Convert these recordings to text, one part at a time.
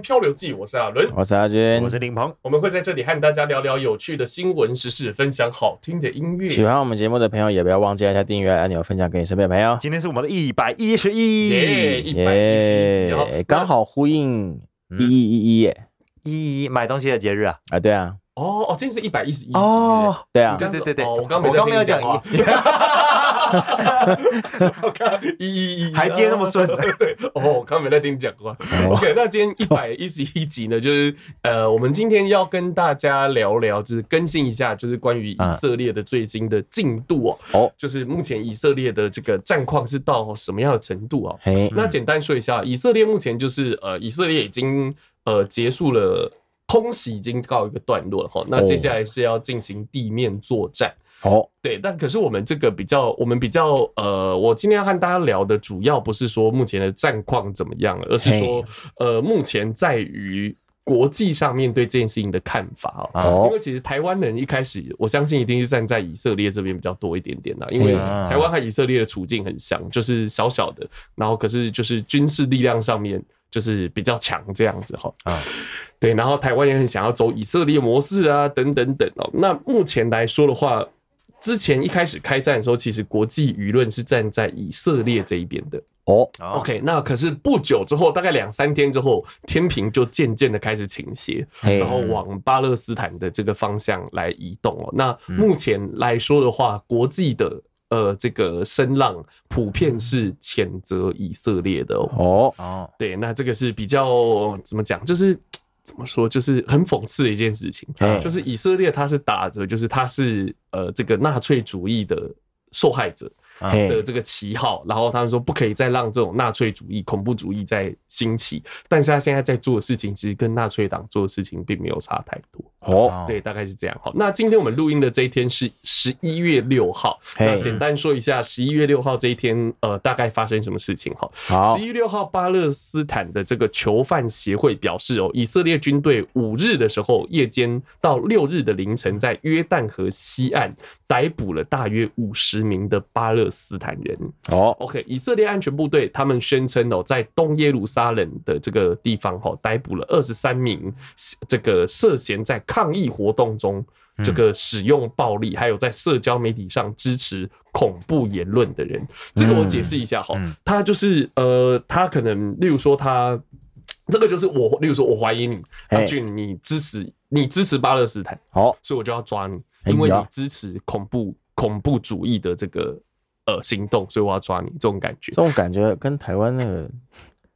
漂流记，我是阿伦，我是阿军，我是林鹏，我们会在这里和大家聊聊有趣的新闻时事，分享好听的音乐。喜欢我们节目的朋友，也不要忘记按下订阅按钮，分享给你身边的朋友。今天是我们的一百一十一，一百一十一，刚好呼应一一一一耶，一一买东西的节日啊，啊，对啊。哦哦，今天是一百一十一哦，对啊，对对对对，我刚我刚没有讲一，我刚一一一，还接那么顺，对 哦，我刚没在听你讲话。OK，那今天 一百一十一集呢，就是呃，我们今天要跟大家聊聊，就是更新一下，就是关于以色列的最新的进度哦。哦，就是目前以色列的这个战况是到什么样的程度啊？那简单说一下，以色列目前就是呃，以色列已经呃结束了。空袭已经告一个段落了哈，那接下来是要进行地面作战哦。对，但可是我们这个比较，我们比较呃，我今天要和大家聊的主要不是说目前的战况怎么样，而是说呃，目前在于国际上面对这件事情的看法哦。因为其实台湾人一开始，我相信一定是站在以色列这边比较多一点点啦，因为台湾和以色列的处境很像，就是小小的，然后可是就是军事力量上面。就是比较强这样子哈，啊，对，然后台湾也很想要走以色列模式啊，等等等哦。那目前来说的话，之前一开始开战的时候，其实国际舆论是站在以色列这一边的哦。OK，那可是不久之后，大概两三天之后，天平就渐渐的开始倾斜，然后往巴勒斯坦的这个方向来移动哦。那目前来说的话，国际的。呃，这个声浪普遍是谴责以色列的哦。哦，对，那这个是比较怎么讲？就是怎么说？就是很讽刺的一件事情。就是以色列他是打着，就是他是呃这个纳粹主义的受害者的这个旗号，然后他们说不可以再让这种纳粹主义、恐怖主义再兴起。但是他现在在做的事情，其实跟纳粹党做的事情并没有差太多。哦，对，大概是这样。好，那今天我们录音的这一天是十一月六号。那简单说一下，十一月六号这一天，呃，大概发生什么事情？哈，十一月六号，巴勒斯坦的这个囚犯协会表示，哦，以色列军队五日的时候，夜间到六日的凌晨，在约旦河西岸逮捕了大约五十名的巴勒斯坦人。哦，OK，以色列安全部队他们宣称，哦，在东耶路撒冷的这个地方，哈，逮捕了二十三名这个涉嫌在抗议活动中，这个使用暴力，还有在社交媒体上支持恐怖言论的人，这个我解释一下哈，他就是呃，他可能例如说他这个就是我，例如说我怀疑你阿俊，你支持你支持巴勒斯坦，好，所以我就要抓你，因为你支持恐怖恐怖主义的这个呃行动，所以我要抓你，这种感觉，这种感觉跟台湾那个。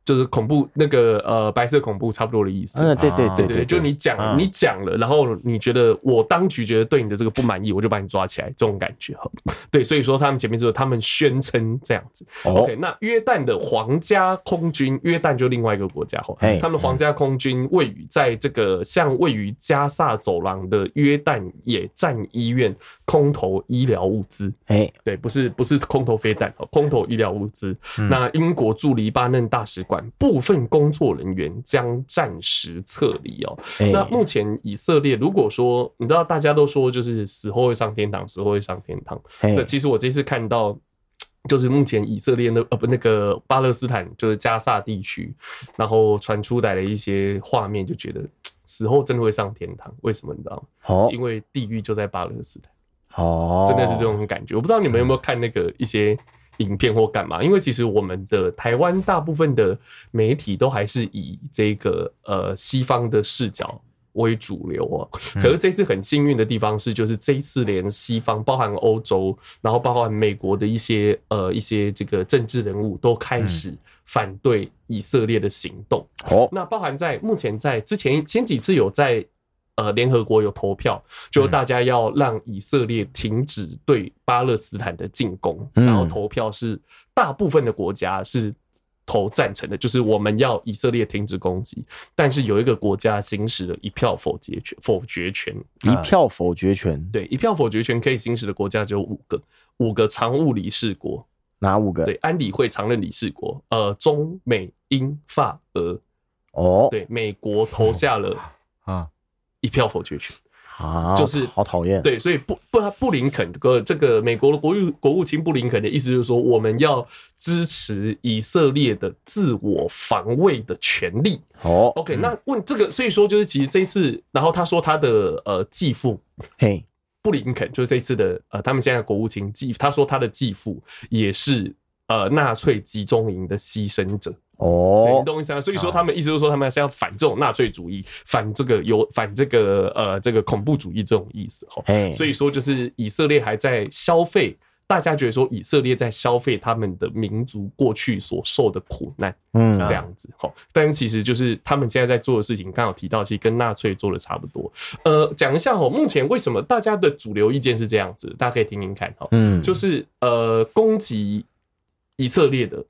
就是恐怖那个呃白色恐怖差不多的意思。嗯，对对对对，就你讲你讲了，然后你觉得我当局觉得对你的这个不满意，我就把你抓起来，这种感觉哈。对，所以说他们前面说他们宣称这样子。OK，那约旦的皇家空军，约旦就另外一个国家哈，他们皇家空军位于在这个像位于加萨走廊的约旦野战医院空投医疗物资。哎，对，不是不是空投飞弹哦，空投医疗物资。那英国驻黎巴嫩大使馆。部分工作人员将暂时撤离哦。那目前以色列，如果说你知道，大家都说就是死后会上天堂，死后会上天堂。那其实我这次看到，就是目前以色列那呃不那个巴勒斯坦就是加萨地区，然后传出来的一些画面，就觉得死后真的会上天堂。为什么你知道吗？哦，因为地狱就在巴勒斯坦。哦，真的是这种感觉。我不知道你们有没有看那个一些。影片或干嘛？因为其实我们的台湾大部分的媒体都还是以这个呃西方的视角为主流啊。可是这次很幸运的地方是，就是这一次连西方，包含欧洲，然后包含美国的一些呃一些这个政治人物都开始反对以色列的行动。哦，那包含在目前在之前前几次有在。呃，联合国有投票，就大家要让以色列停止对巴勒斯坦的进攻，然后投票是大部分的国家是投赞成的，就是我们要以色列停止攻击。但是有一个国家行使了一票否决权，否决权，一票否决权，对，一票否决权可以行使的国家只有五个，五个常务理事国，哪五个？对，安理会常任理事国，呃，中美英法俄，哦，对，美国投下了 啊。一票否决权，啊，就是好讨厌。对，所以布布布林肯个这个美国的国务国务卿布林肯的意思就是说，我们要支持以色列的自我防卫的权利。哦，OK，那问这个，所以说就是其实这一次，然后他说他的呃继父，嘿，布林肯就是这一次的呃，他们现在国务卿继，他说他的继父也是呃纳粹集中营的牺牲者。哦，你懂我意思啊？所以说他们意思就是说，他们是要反这种纳粹主义，反这个有反这个呃这个恐怖主义这种意思哈。所以说就是以色列还在消费，大家觉得说以色列在消费他们的民族过去所受的苦难，嗯，这样子哈。但是其实就是他们现在在做的事情，刚好提到其实跟纳粹做的差不多。呃，讲一下哈，目前为什么大家的主流意见是这样子？大家可以听听看哈。嗯，就是呃攻击以色列的。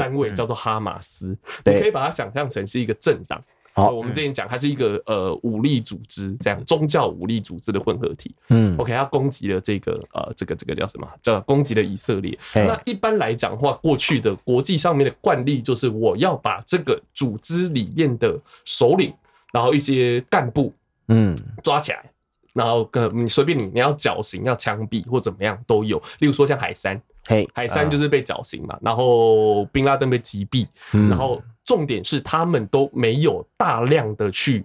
单位叫做哈马斯，你可以把它想象成是一个政党。好，我们之前讲它是一个呃武力组织，这样宗教武力组织的混合体。嗯，OK，它攻击了这个呃这个这个叫什么？叫攻击了以色列。那一般来讲的话，过去的国际上面的惯例就是我要把这个组织里面的首领，然后一些干部，嗯，抓起来，然后跟你随便你你要绞刑、要枪毙或怎么样都有。例如说像海珊。嘿，海山就是被绞刑嘛，然后宾拉登被击毙，然后重点是他们都没有大量的去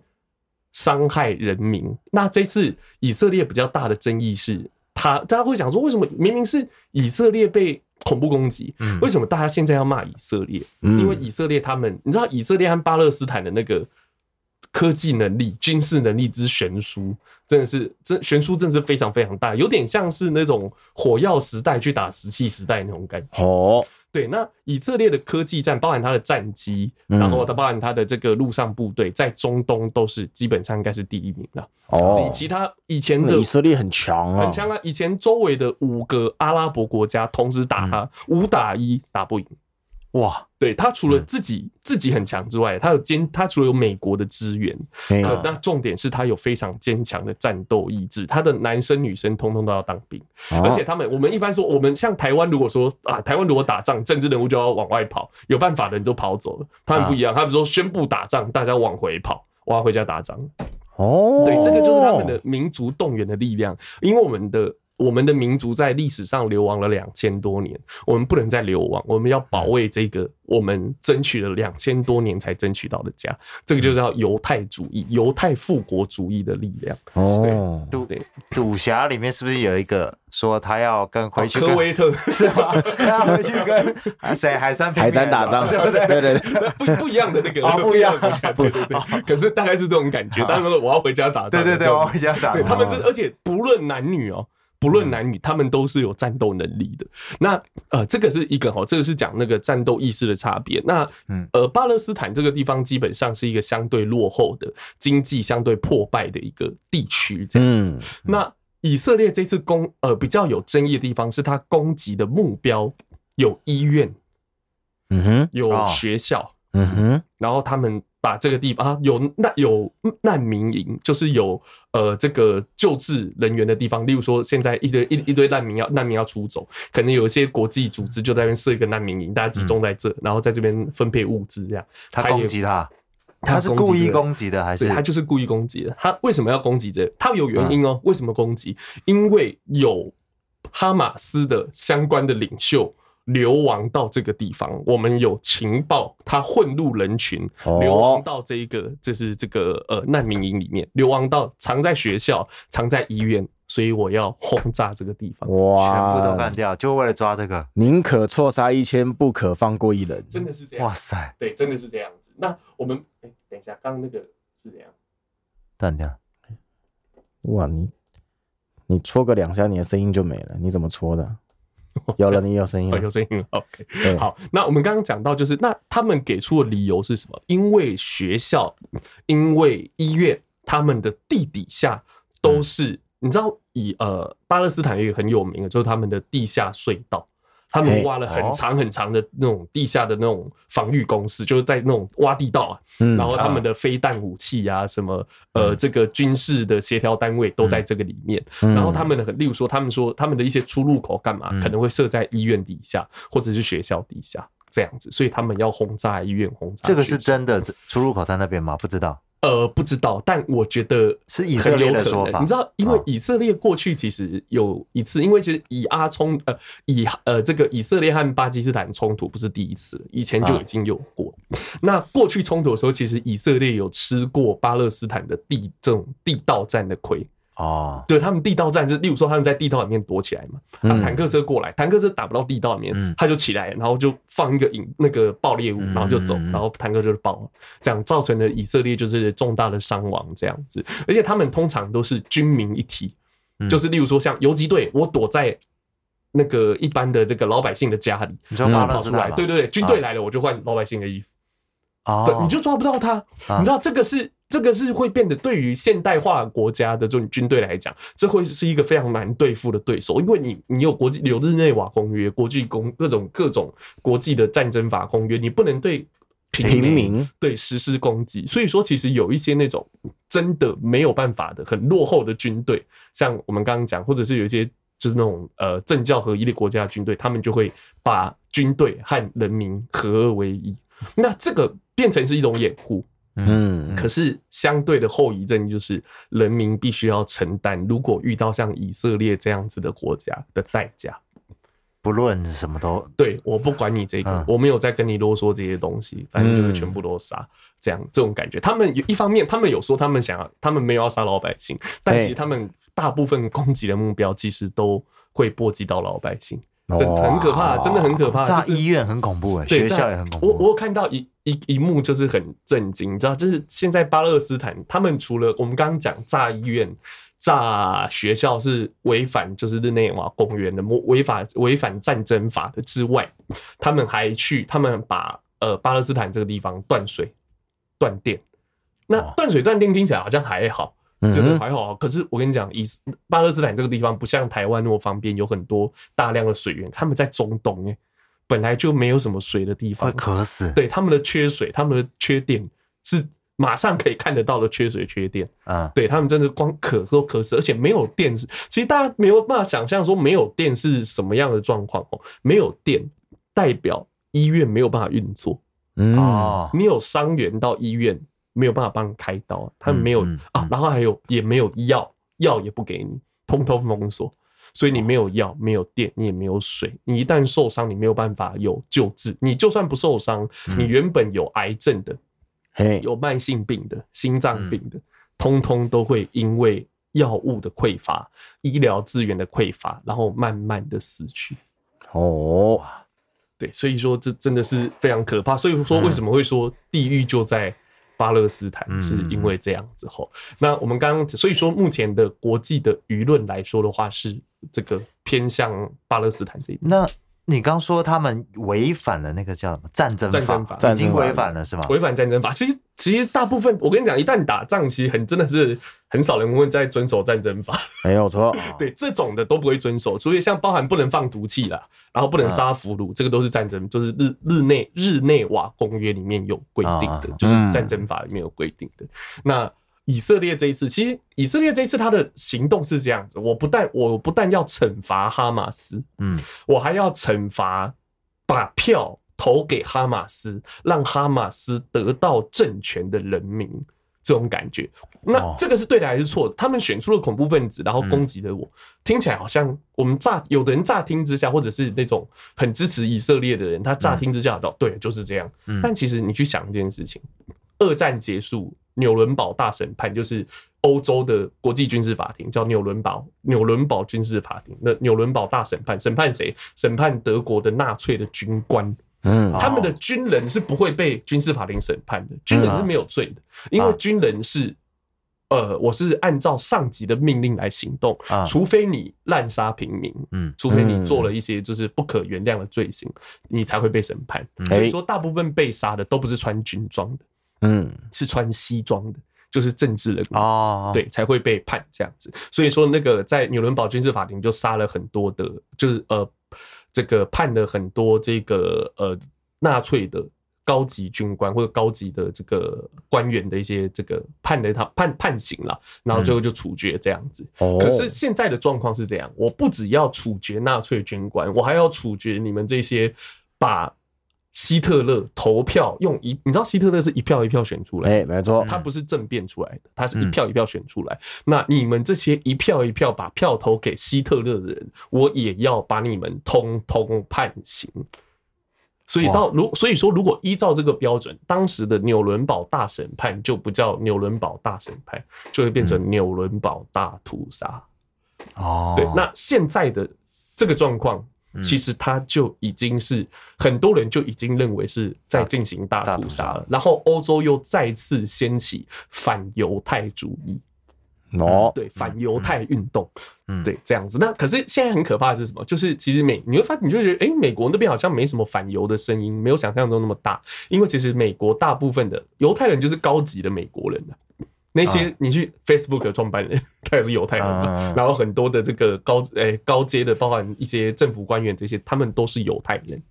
伤害人民。那这次以色列比较大的争议是，他大家会想说，为什么明明是以色列被恐怖攻击，为什么大家现在要骂以色列？因为以色列他们，你知道以色列和巴勒斯坦的那个。科技能力、军事能力之悬殊，真的是这悬殊，真的是非常非常大，有点像是那种火药时代去打石器时代那种感觉。哦，对，那以色列的科技战，包含它的战机，然后它包含它的这个陆上部队，在中东都是基本上应该是第一名了。哦，其他以前的以色列很强啊，很强啊！以前周围的五个阿拉伯国家同时打它，五打一打不赢。哇，对，他除了自己自己很强之外，他有坚，他除了有美国的支援，那重点是他有非常坚强的战斗意志。他的男生女生通通都要当兵，而且他们我们一般说，我们像台湾，如果说啊，台湾如果打仗，政治人物就要往外跑，有办法的人都跑走了。他们不一样，他们说宣布打仗，大家往回跑，我要回家打仗。哦，对，这个就是他们的民族动员的力量，因为我们的。我们的民族在历史上流亡了两千多年，我们不能再流亡，我们要保卫这个我们争取了两千多年才争取到的家，这个就叫犹太主义、犹太复国主义的力量。哦，赌赌侠里面是不是有一个说他要跟回去科威特 是吗？他要回去跟谁 海山海山打仗，对不对？对对对，不不一样的那个，不一样的国家，对对对。可是大概是这种感觉，他们说我要回家打仗，对对对，我要回家打仗。他们这而且不论男女哦。不论男女，他们都是有战斗能力的。那呃，这个是一个哈，这个是讲那个战斗意识的差别。那呃，巴勒斯坦这个地方基本上是一个相对落后的、经济相对破败的一个地区，这样子。那以色列这次攻呃比较有争议的地方是，他攻击的目标有医院，嗯哼，有学校，嗯哼，然后他们。把这个地方啊，有难有难民营，就是有呃这个救治人员的地方。例如说，现在一堆一一堆难民要难民要出走，可能有一些国际组织就在那边设一个难民营，大家集中在这，嗯、然后在这边分配物资这样。他攻击他，他是故意攻击的还是？他就是故意攻击的。他为什么要攻击这个？他有原因哦。为什么攻击？因为有哈马斯的相关的领袖。流亡到这个地方，我们有情报，他混入人群，流亡到这一个，就是这个呃难民营里面，流亡到藏在学校、藏在医院，所以我要轰炸这个地方，哇，全部都干掉，就为了抓这个，宁可错杀一千，不可放过一人，真的是这样，哇塞，对，真的是这样子。那我们哎，等一下，刚刚那个是怎样？断掉，哇，你你戳个两下，你的声音就没了，你怎么戳的？有了，你有声音，有声音了。OK，好，那我们刚刚讲到，就是那他们给出的理由是什么？因为学校，因为医院，他们的地底下都是，你知道，以呃巴勒斯坦有一个很有名的，就是他们的地下隧道。他们挖了很长很长的那种地下的那种防御工事，就是在那种挖地道啊，然后他们的飞弹武器啊，什么呃，这个军事的协调单位都在这个里面。然后他们的，例如说，他们说他们的一些出入口干嘛，可能会设在医院底下或者是学校底下这样子，所以他们要轰炸医院，轰炸。这个是真的出入口在那边吗？不知道。呃，不知道，但我觉得是以色列的说法。你知道，因为以色列过去其实有一次，因为其实以阿冲呃以呃这个以色列和巴基斯坦冲突不是第一次，以前就已经有过。那过去冲突的时候，其实以色列有吃过巴勒斯坦的地这种地道战的亏。哦，对，他们地道战是，例如说他们在地道里面躲起来嘛，啊，坦克车过来，坦克车打不到地道里面，他就起来，然后就放一个引那个爆裂物，然后就走，然后坦克就爆了，这样造成了以色列就是重大的伤亡这样子，而且他们通常都是军民一体，就是例如说像游击队，我躲在那个一般的这个老百姓的家里，你知道吗？跑出来，对对对，军队来了我就换老百姓的衣服，对，你就抓不到他，你知道这个是。这个是会变得对于现代化国家的这种军队来讲，这会是一个非常难对付的对手，因为你你有国际有日内瓦公约、国际公各种各种国际的战争法公约，你不能对平民。对实施攻击。所以说，其实有一些那种真的没有办法的很落后的军队，像我们刚刚讲，或者是有一些就是那种呃政教合一的国家的军队，他们就会把军队和人民合二为一，那这个变成是一种掩护。嗯，可是相对的后遗症就是人民必须要承担，如果遇到像以色列这样子的国家的代价，不论什么都对，我不管你这个，我没有在跟你啰嗦这些东西，反正就是全部都杀，这样这种感觉。他们有一方面，他们有说他们想要，他们没有要杀老百姓，但其实他们大部分攻击的目标其实都会波及到老百姓。真很可怕，真的很可怕。炸医院很恐怖哎，学校也很恐怖。我我有看到一一一幕就是很震惊，你知道，就是现在巴勒斯坦他们除了我们刚刚讲炸医院、炸学校是违反就是日内瓦公约的违法违反战争法的之外，他们还去他们把呃巴勒斯坦这个地方断水断电。那断水断电听起来好像还好。觉得还好，可是我跟你讲，以巴勒斯坦这个地方不像台湾那么方便，有很多大量的水源。他们在中东哎，本来就没有什么水的地方，会渴死。对，他们的缺水，他们的缺电是马上可以看得到的缺水缺电啊。对他们真的光渴都渴死，而且没有电是，其实大家没有办法想象说没有电是什么样的状况哦。没有电代表医院没有办法运作，嗯，你有伤员到医院。没有办法帮你开刀，他们没有啊，然后还有也没有药，药也不给你，通通封锁，所以你没有药，没有电，你也没有水，你一旦受伤，你没有办法有救治。你就算不受伤，你原本有癌症的，有慢性病的，心脏病的，通通都会因为药物的匮乏、医疗资源的匮乏，然后慢慢的死去。哦，对，所以说这真的是非常可怕。所以说为什么会说地狱就在巴勒斯坦是因为这样子后，那我们刚刚所以说目前的国际的舆论来说的话，是这个偏向巴勒斯坦这一边。那你刚说他们违反了那个叫什么战争战争法，已经违反了是吗？违反战争法，其实其实大部分我跟你讲，一旦打仗，其实很真的是很少人会再遵守战争法。没有错，对这种的都不会遵守，所以像包含不能放毒气啦，然后不能杀俘虏，这个都是战争，就是日日内日内瓦公约里面有规定的，就是战争法里面有规定的。那以色列这一次，其实以色列这一次他的行动是这样子，我不但我不但要惩罚哈马斯，嗯，我还要惩罚把票投给哈马斯，让哈马斯得到政权的人民，这种感觉。那这个是对的还是错的？他们选出了恐怖分子，然后攻击了我，听起来好像我们乍有的人乍听之下，或者是那种很支持以色列的人，他乍听之下都对，就是这样。但其实你去想一件事情，二战结束。纽伦堡大审判就是欧洲的国际军事法庭，叫纽伦堡纽伦堡军事法庭。那纽伦堡大审判审判谁？审判德国的纳粹的军官。嗯，他们的军人是不会被军事法庭审判的，军人是没有罪的，因为军人是呃，我是按照上级的命令来行动，除非你滥杀平民，嗯，除非你做了一些就是不可原谅的罪行，你才会被审判。所以说，大部分被杀的都不是穿军装的。嗯，是穿西装的，就是政治人物哦，对，才会被判这样子。所以说，那个在纽伦堡军事法庭就杀了很多的，就是呃，这个判了很多这个呃纳粹的高级军官或者高级的这个官员的一些这个判了他判判刑了，然后最后就处决这样子。可是现在的状况是这样，我不只要处决纳粹军官，我还要处决你们这些把。希特勒投票用一，你知道希特勒是一票一票选出来，哎，没错，他不是政变出来的，他是一票一票选出来。那你们这些一票一票把票投给希特勒的人，我也要把你们通通判刑。所以到如所以说，如果依照这个标准，当时的纽伦堡大审判就不叫纽伦堡大审判，就会变成纽伦堡大屠杀。哦，对，那现在的这个状况。其实他就已经是很多人就已经认为是在进行大屠杀了，然后欧洲又再次掀起反犹太主义，哦，对，反犹太运动，对，这样子。那可是现在很可怕的是什么？就是其实美你会发现，你就觉得，哎，美国那边好像没什么反犹的声音，没有想象中那么大，因为其实美国大部分的犹太人就是高级的美国人。那些你去 Facebook 的创办人，他也是犹太人嘛，然后很多的这个高诶高阶的，包含一些政府官员这些，他们都是犹太人。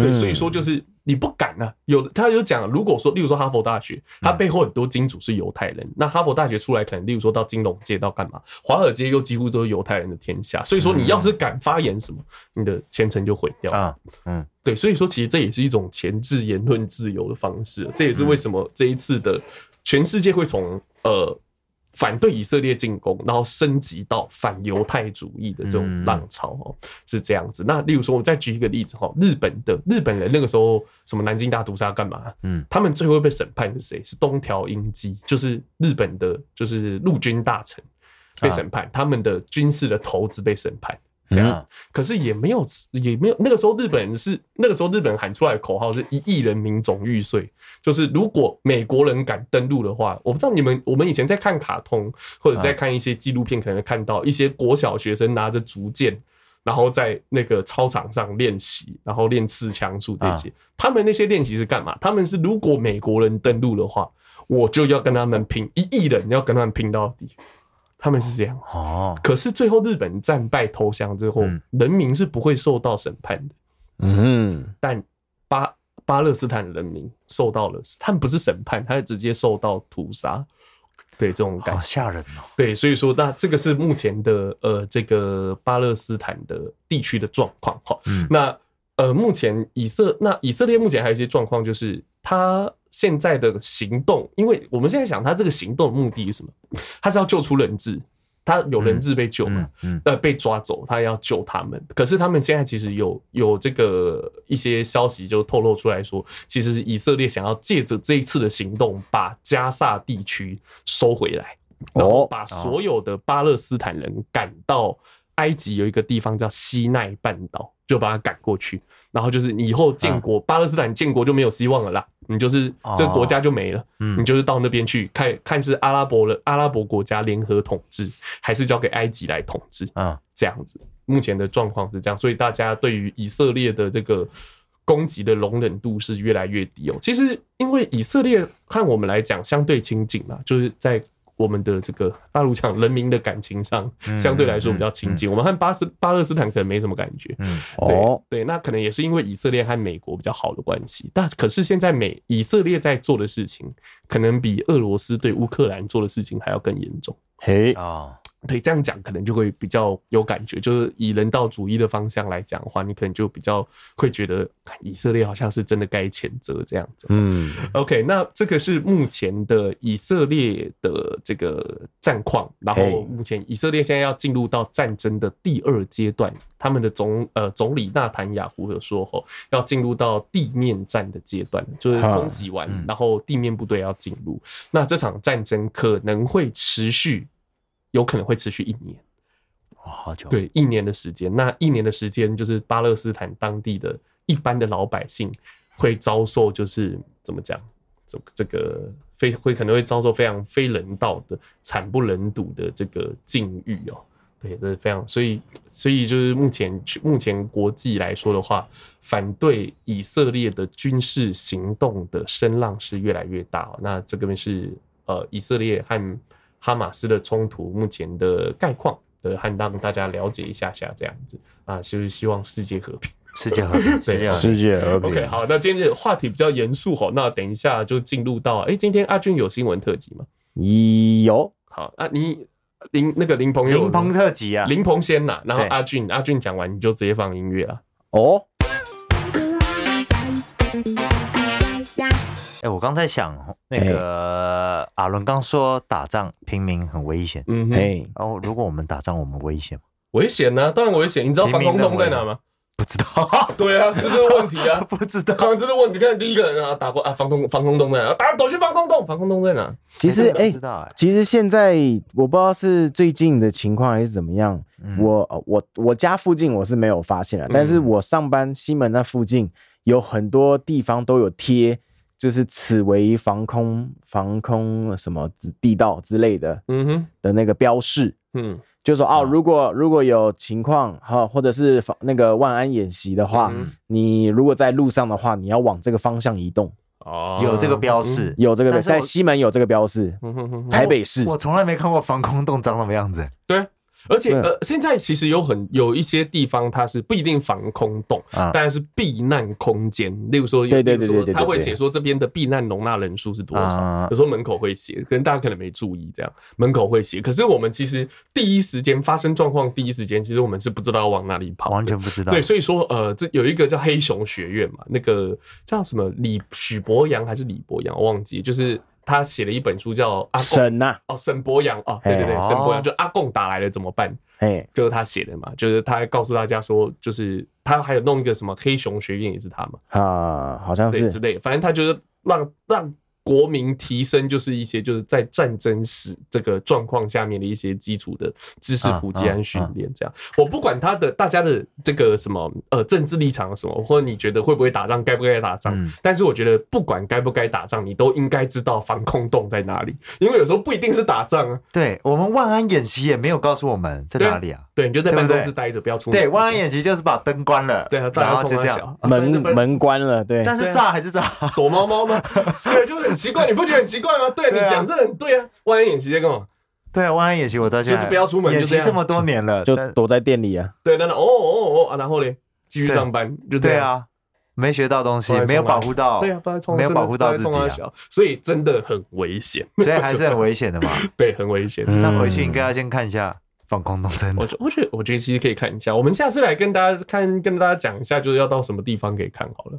对，所以说就是你不敢啊。有他就讲，如果说例如说哈佛大学，他背后很多金主是犹太人，那哈佛大学出来可能例如说到金融界到干嘛，华尔街又几乎都是犹太人的天下。所以说你要是敢发言什么，你的前程就毁掉啊。嗯，对，所以说其实这也是一种前置言论自由的方式。这也是为什么这一次的。全世界会从呃反对以色列进攻，然后升级到反犹太主义的这种浪潮哦，是这样子。那例如说，我再举一个例子哈，日本的日本人那个时候什么南京大屠杀干嘛？嗯，他们最后被审判是谁？是东条英机，就是日本的，就是陆军大臣被审判，他们的军事的投资被审判。这样子，可是也没有，也没有。那个时候日本人是那个时候日本人喊出来的口号是一亿人民总玉碎，就是如果美国人敢登陆的话，我不知道你们，我们以前在看卡通或者在看一些纪录片，可能看到一些国小学生拿着竹剑，然后在那个操场上练习，然后练刺枪术这些。他们那些练习是干嘛？他们是如果美国人登陆的话，我就要跟他们拼，一亿人要跟他们拼到底。他们是这样哦，可是最后日本战败投降之后，人民是不会受到审判的。嗯，但巴巴勒斯坦人民受到了，他们不是审判，他是直接受到屠杀。对，这种感觉好吓人哦。对，所以说那这个是目前的呃这个巴勒斯坦的地区的状况。哈，那呃目前以色那以色列目前还有一些状况，就是他。现在的行动，因为我们现在想，他这个行动的目的是什么？他是要救出人质，他有人质被救嘛？嗯，呃，被抓走，他要救他们。可是他们现在其实有有这个一些消息就透露出来说，其实是以色列想要借着这一次的行动，把加萨地区收回来，然后把所有的巴勒斯坦人赶到埃及有一个地方叫西奈半岛，就把他赶过去。然后就是你以后建国，巴勒斯坦建国就没有希望了啦。你就是这个国家就没了，你就是到那边去看看是阿拉伯的阿拉伯国家联合统治，还是交给埃及来统治啊？这样子，目前的状况是这样，所以大家对于以色列的这个攻击的容忍度是越来越低哦。其实，因为以色列和我们来讲相对亲近嘛，就是在。我们的这个大陆讲人民的感情上相对来说比较亲近，我们和巴斯巴勒斯坦可能没什么感觉。嗯，对对，那可能也是因为以色列和美国比较好的关系。但可是现在美以色列在做的事情，可能比俄罗斯对乌克兰做的事情还要更严重。嘿啊。对，这样讲可能就会比较有感觉，就是以人道主义的方向来讲的话，你可能就比较会觉得以色列好像是真的该谴责这样子。嗯，OK，那这个是目前的以色列的这个战况，然后目前以色列现在要进入到战争的第二阶段，他们的总呃总理纳坦雅胡有说吼，要进入到地面战的阶段，就是空袭完，然后地面部队要进入，那这场战争可能会持续。有可能会持续一年，哇，好久！对，一年的时间，那一年的时间就是巴勒斯坦当地的一般的老百姓会遭受，就是怎么讲，这这个非会可能会遭受非常非人道的、惨不忍睹的这个境遇哦。对，这是非常，所以所以就是目前目前国际来说的话，反对以色列的军事行动的声浪是越来越大。那这个边是呃以色列和。哈马斯的冲突目前的概况，呃，和让大家了解一下下这样子啊，就是希望世界和平，世界和平，对，世界和平。OK，好，那今天的话题比较严肃吼，那等一下就进入到，哎、欸，今天阿俊有新闻特辑吗？有。好，啊，你林那个林鹏有林鹏特辑啊，林鹏先呐，然后阿俊，阿俊讲完你就直接放音乐了。哦。哎，我刚在想，那个阿伦刚说打仗平民很危险，嗯，嘿，然后如果我们打仗，我们危险吗？危险呢，当然危险。你知道防空洞在哪吗？不知道，对啊，这是问题啊，不知道，刚刚这是问题。看第一个人啊，打过啊，防空防空洞在哪？打躲去防空洞，防空洞在哪？其实哎，其实现在我不知道是最近的情况还是怎么样。我我我家附近我是没有发现了，但是我上班西门那附近有很多地方都有贴，就是此为防空防空什么地道之类的，嗯哼的那个标示，嗯。就说哦，如果如果有情况哈，或者是防那个万安演习的话，嗯、你如果在路上的话，你要往这个方向移动。哦，有这个标示，有这个在西门有这个标示，台北市。我从来没看过防空洞长什么样子。对。而且呃，现在其实有很有一些地方，它是不一定防空洞，但是避难空间。例如说，对对对对，他会写说这边的避难容纳人数是多少。有时候门口会写，可能大家可能没注意，这样门口会写。可是我们其实第一时间发生状况，第一时间其实我们是不知道往哪里跑，完全不知道。对，所以说呃，这有一个叫黑熊学院嘛，那个叫什么李许博洋还是李博洋，我忘记，就是。他写了一本书叫《阿沈呐》哦，沈博阳哦，对对对，沈博阳就阿贡打来了怎么办？哎，就是他写的嘛，就是他还告诉大家说，就是他还有弄一个什么黑熊学院也是他嘛，啊，好像是。之类，反正他就是让让。国民提升就是一些就是在战争时这个状况下面的一些基础的知识普及和训练，这样。我不管他的大家的这个什么呃政治立场什么，或者你觉得会不会打仗，该不该打仗？但是我觉得不管该不该打仗，你都应该知道防空洞在哪里，因为有时候不一定是打仗啊。对，我们万安演习也没有告诉我们在哪里啊。对，你就在办公室待着，不要出门。对，万安演习就是把灯关了，对，然后就这样，门门关了，对。但是炸还是炸，躲猫猫吗？对，就很奇怪，你不觉得很奇怪吗？对，你讲这很对啊。万安演习在干嘛？对啊，万安演习我到现在就是不要出门，演习这么多年了，就躲在店里啊。对，那那哦哦哦，然后呢，继续上班，就这样啊，没学到东西，没有保护到，对啊，没有保护到自己，所以真的很危险，所以还是很危险的嘛。对，很危险。那回去应该要先看一下。防空洞真的，我我觉得我觉得其实可以看一下。我们下次来跟大家看，跟大家讲一下，就是要到什么地方可以看好了。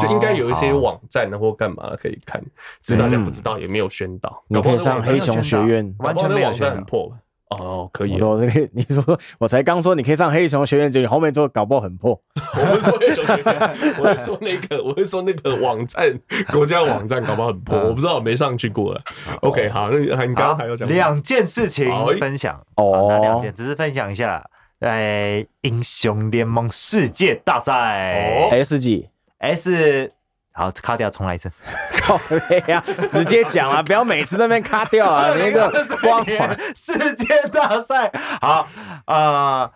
就应该有一些网站或干嘛可以看，只是大家不知道，也没有宣导。你可以上黑熊学院，完全没有网站很破。哦，可以。我这个 你说，我才刚说你可以上黑熊学院，结果后面就搞不好很破。我不是说黑熊学院，我是说那个，我是说那个网站，国家网站搞不好很破。我不知道，我没上去过了。OK，好，那你刚刚还要讲两件事情分享哦，那两件只是分享一下。哎，英雄联盟世界大赛 S 几 S。好，卡掉，重来一次。靠背呀，直接讲啊，不要每次那边卡掉啊，那个光环世界大赛。好，呃，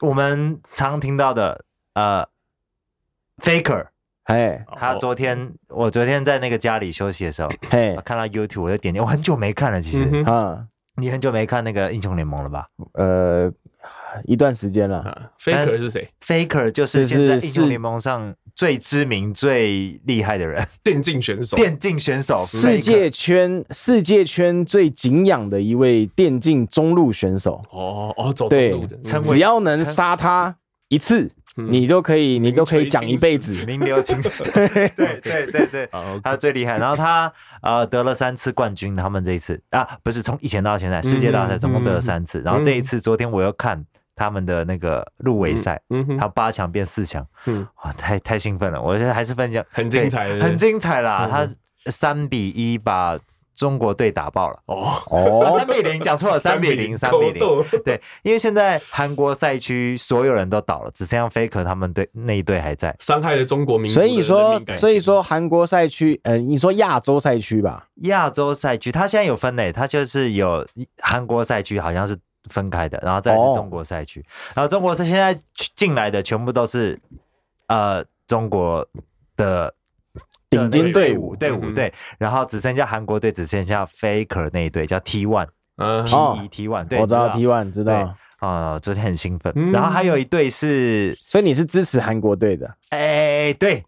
我们常听到的呃，Faker，哎，他昨天，我昨天在那个家里休息的时候，嘿，看到 YouTube，我就点点，我很久没看了，其实，啊，你很久没看那个英雄联盟了吧？呃。一段时间了。Faker 是谁？Faker 就是现在英雄联盟上最知名、最厉害的人，电竞选手。电竞选手，世界圈世界圈最敬仰的一位电竞中路选手。哦哦，走中路的，只要能杀他一次，你都可以，你都可以讲一辈子，名留青史。对对对对对，他最厉害。然后他呃得了三次冠军，他们这一次啊，不是从以前到现在世界大赛总共得了三次。然后这一次，昨天我又看。他们的那个入围赛，嗯他八强变四强，嗯哇，太太兴奋了！我觉得还是分享很精彩，很精彩啦。他三比一把中国队打爆了。哦哦，三比零讲错了，三比零，三比零。对，因为现在韩国赛区所有人都倒了，只剩下 Faker 他们队那一队还在，伤害了中国民。所以说，所以说韩国赛区，呃，你说亚洲赛区吧？亚洲赛区，他现在有分类，他就是有韩国赛区，好像是。分开的，然后再是中国赛区，然后中国赛现在进来的全部都是呃中国的顶尖队伍。队伍对，然后只剩下韩国队，只剩下 Faker 那一队叫 T One，嗯，T 一 T One，对，我知道 T One 知道。啊，昨天很兴奋，然后还有一队是，所以你是支持韩国队的？哎，对，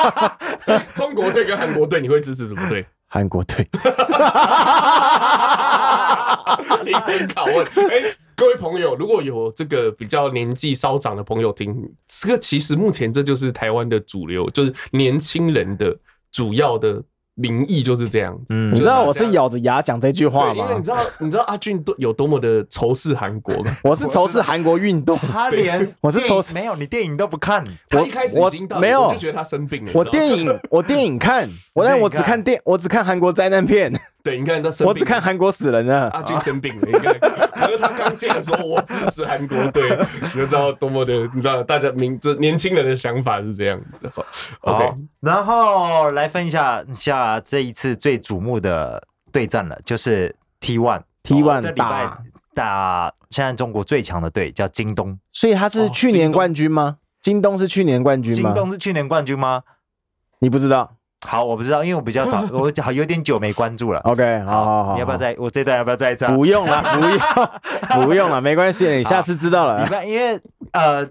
中国队跟韩国队你会支持什么队？韩国队。灵魂拷问，哎，各位朋友，如果有这个比较年纪稍长的朋友听，这个其实目前这就是台湾的主流，就是年轻人的主要的名义就是这样子。嗯、你知道我是咬着牙讲这句话吗？因为你知道，你知道阿俊多有多么的仇视韩国吗？我是仇视韩国运动，他连 我是仇视没有你电影都不看，我一开始已经到没有，我就觉得他生病了。我电影 我电影看，我但我只看电，我只看韩国灾难片。对，你看都生病，我只看韩国死人了。阿俊生病了，你看，可是他刚进来的时候，我支持韩国队，你就知道多么的，你知道大家明这年轻人的想法是这样子。OK，然后来分享一下下这一次最瞩目的对战了，就是 T1，T1 T1 打、哦、打现在中国最强的队叫京东，所以他是去年冠军吗？哦、京，东京东是去年冠军吗？京东是去年冠军吗？你不知道？好，我不知道，因为我比较少，我好有点久没关注了。OK，好好好，你要不要再我这段要不要再一张？不用了，不用，不用了，没关系，你下次知道了。礼拜，因为呃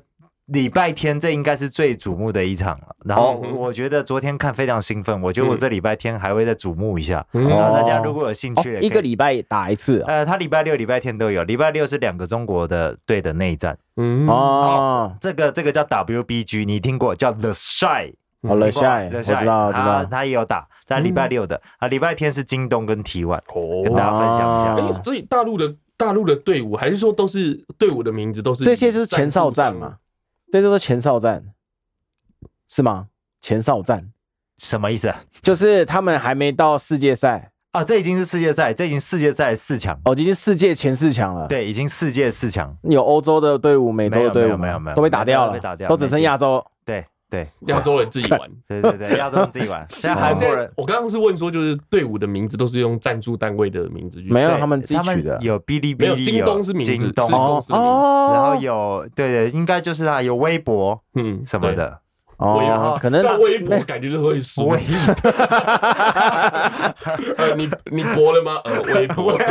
礼拜天这应该是最瞩目的一场了。然后我觉得昨天看非常兴奋，我觉得我这礼拜天还会再瞩目一下。然后大家如果有兴趣，一个礼拜打一次。呃，他礼拜六、礼拜天都有，礼拜六是两个中国的队的内战。嗯哦，这个这个叫 WBG，你听过叫 The Shy。好了，下我知道，知道，他也有打，在礼拜六的啊，礼拜天是京东跟 T1，跟大家分享一下。哎，所以大陆的大陆的队伍，还是说都是队伍的名字都是这些是前哨战嘛？这都是前哨战，是吗？前哨战什么意思？就是他们还没到世界赛啊，这已经是世界赛，这已经世界赛四强哦，已经世界前四强了。对，已经世界四强，有欧洲的队伍、美洲的队伍，没有没有，都被打掉了，被打掉，都只剩亚洲。对。对，亚洲人自己玩，对对对，亚洲人自己玩。现在韩国人，我刚刚是问说，就是队伍的名字都是用赞助单位的名字去，没有他们自己取的，有哔哩哔哩，京东是名字，京东是名字，然后有对对，应该就是啊有微博，嗯什么的。哦，可能在微博感觉就会输。呃，你你博了吗？呃，微博。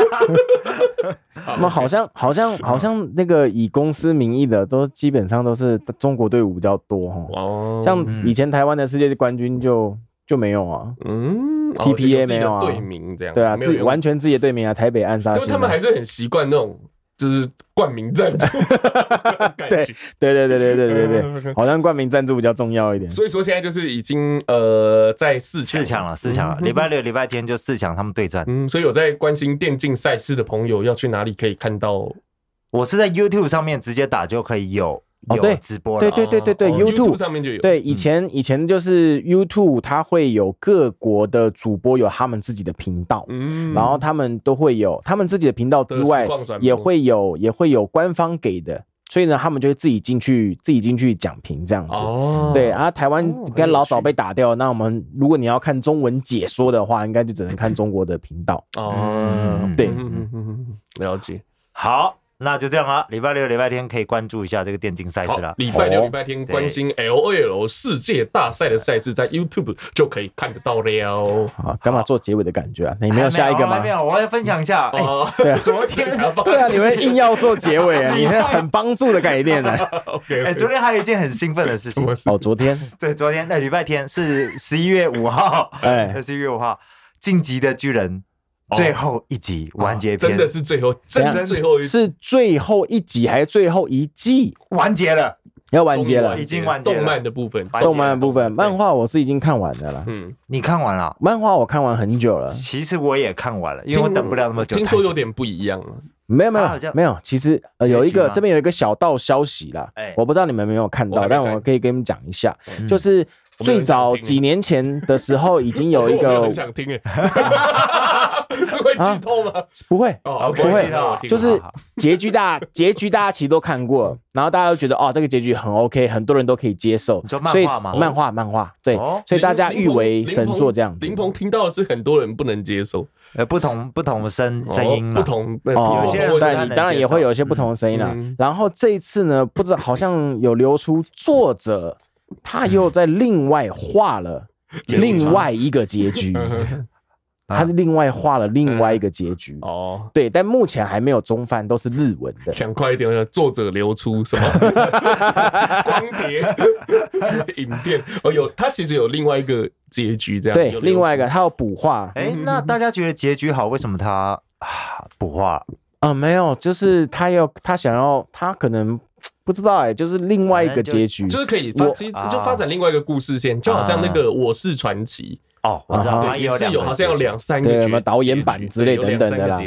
那么好像好像好像那个以公司名义的，都基本上都是中国队伍比较多哈。哦。像以前台湾的世界冠军就就没有啊。嗯。TPA 没有啊。队名这样。对啊，自完全自己的队名啊，台北暗杀星。他们还是很习惯那种。就是冠名赞助，对对对对对对对对，好像冠名赞助比较重要一点。所以说现在就是已经呃在四强四强了，四强了。礼拜六、礼拜天就四强，他们对战。嗯，所以有在关心电竞赛事的朋友，要去哪里可以看到？我是在 YouTube 上面直接打就可以有。哦，对，直播对对对对对，YouTube 上面就有。对，以前以前就是 YouTube，它会有各国的主播有他们自己的频道，嗯，然后他们都会有他们自己的频道之外，也会有也会有官方给的，所以呢，他们就会自己进去自己进去讲评这样子。哦，对，啊台湾应该老早被打掉，那我们如果你要看中文解说的话，应该就只能看中国的频道。哦，对，嗯了解，好。那就这样啊，礼拜六、礼拜天可以关注一下这个电竞赛事啦。礼拜六、礼拜天关心 LOL 世界大赛的赛事，在 YouTube 就可以看得到了。好，干嘛做结尾的感觉啊？你没有下一个吗？没有，我要分享一下。哦，昨天对啊，你们硬要做结尾啊？你是很帮助的概念呢。OK，哎，昨天还有一件很兴奋的事情。哦，昨天对，昨天那礼拜天是十一月五号，哎，十一月五号，晋级的巨人。最后一集完结篇，真的是最后，真的最后一集，是最后一集还是最后一季完结了？要完结了，已经完结了。动漫的部分，动漫的部分，漫画我是已经看完的了。嗯，你看完了？漫画我看完很久了。其实我也看完了，因为我等不了那么久。听说有点不一样了。没有没有没有，其实有一个这边有一个小道消息啦，我不知道你们没有看到，但我可以给你们讲一下，就是最早几年前的时候已经有一个，很想听。是会剧透吗？不会哦，不会，就是结局大结局大家其实都看过，然后大家都觉得哦，这个结局很 OK，很多人都可以接受。所以漫画漫画对，所以大家誉为神作这样。林鹏听到的是很多人不能接受，呃，不同不同的声声音，不同哦，有些人对你当然也会有一些不同的声音啦。然后这一次呢，不知道好像有流出作者他又在 另外画了另外一个结局。他是另外画了另外一个结局哦，对，但目前还没有中翻，都是日文的。想快一点，作者流出什么 光碟、影片哦，有他其实有另外一个结局，这样对，另外一个他要补画。哎，那大家觉得结局好，为什么他补画啊？没有，就是他要他想要他可能不知道哎，就是另外一个结局，就是可以发，其实就发展另外一个故事线，就好像那个我是传奇。哦，我知道，也是有好像有两三个什么导演版之类等等的啦。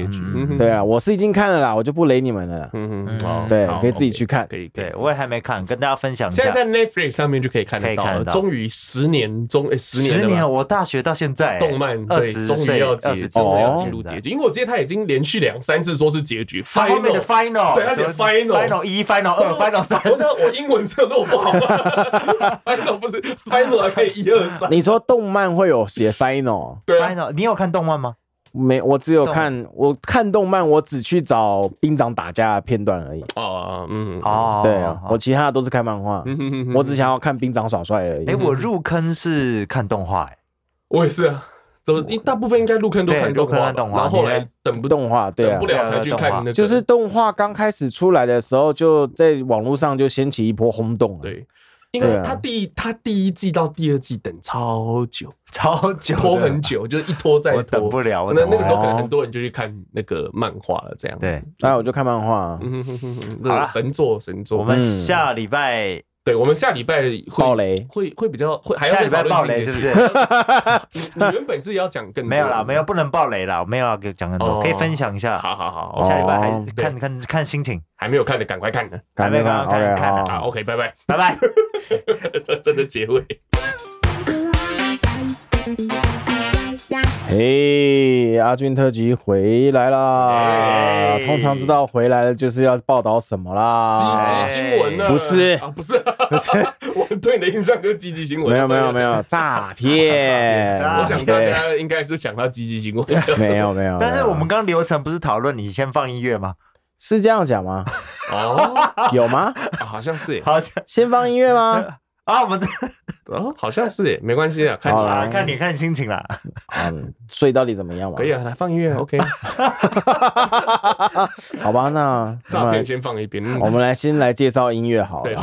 对啊，我是已经看了啦，我就不雷你们了。嗯嗯，对，可以自己去看。可以，对我也还没看，跟大家分享一下。现在在 Netflix 上面就可以看得到了。终于十年中，哎，十年，十年，我大学到现在，动漫对，终于要结，终于要进入结局。因为我记得他已经连续两三次说是结局，final，对，而且 final，final 一，final 二，final 三。我想我英文是有那么不好吗？final 不是 final 还可以一二三。你说动漫会有写 final？对，final，你有看动漫吗？没，我只有看我看动漫，我只去找兵长打架的片段而已。哦，嗯，哦，对啊，我其他的都是看漫画，我只想要看兵长耍帅而已。哎，我入坑是看动画，哎，我也是啊。都一大部分应该入坑都看动画，然后后来等不动画，对啊，等不了才去看那个。就是动画刚开始出来的时候，就在网络上就掀起一波轰动。对，因为他第一他第一季到第二季等超久，超久，拖很久，就是一拖再拖，等不了。那那个时候可能很多人就去看那个漫画了，这样子。对，那我就看漫画。好了，神作神作，我们下礼拜。对，我们下礼拜会爆雷，会会比较会还要下礼拜爆雷是不是？你原本是要讲更没有啦，没有不能爆雷啦，我没有要给讲更多，可以分享一下。好好好，下礼拜还看看看心情，还没有看的赶快看。呢，还没有看看看。啊，OK，拜拜。拜拜，这真的结尾。嘿，阿俊特辑回来啦！通常知道回来了就是要报道什么啦？积极新闻呢？不是啊，不是，不是。我对你的印象就是积极新闻。没有，没有，没有 诈骗。我想大家应该是想到积极新闻。没有，没有。但是我们刚流程不是讨论你先放音乐吗？是这样讲吗？哦，有吗？好像是，好像先放音乐吗？啊，我们这 哦，好像是耶，没关系啊，看你啦，看你看心情啦。嗯，睡到底怎么样嘛？可以啊，来放音乐，OK。好吧，那诈骗先放一边，我们来先来介绍音乐好了。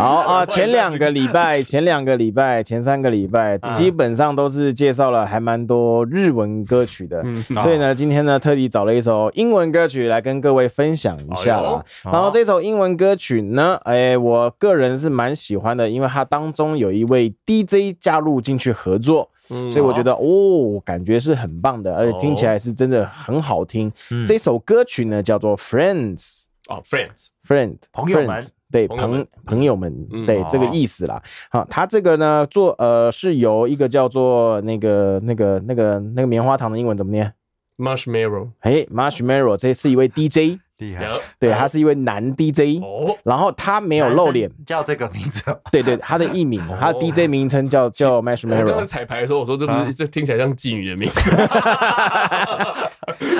好 啊，前两个礼拜，前两个礼拜，前三个礼拜，基本上都是介绍了还蛮多日文歌曲的，所以呢，今天呢特地找了一首英文歌曲来跟各位分享一下啦。然后这首英文歌曲呢，哎，我个人是蛮喜欢的，因为它当中有一位 DJ 加入进去合作，所以我觉得哦，感觉是很棒的，而且听起来是真的很好听。这首歌曲呢叫做 Friends，哦，Friends，Friend，朋友们。对朋朋友们，对这个意思啦。好，他这个呢做呃是由一个叫做那个那个那个那个棉花糖的英文怎么念？Marshmallow。哎，Marshmallow，这是一位 DJ，厉害。对，他是一位男 DJ。哦。然后他没有露脸，叫这个名字。对对，他的艺名，他的 DJ 名称叫叫 Marshmallow。刚才彩排的时候，我说这不是这听起来像妓女的名字。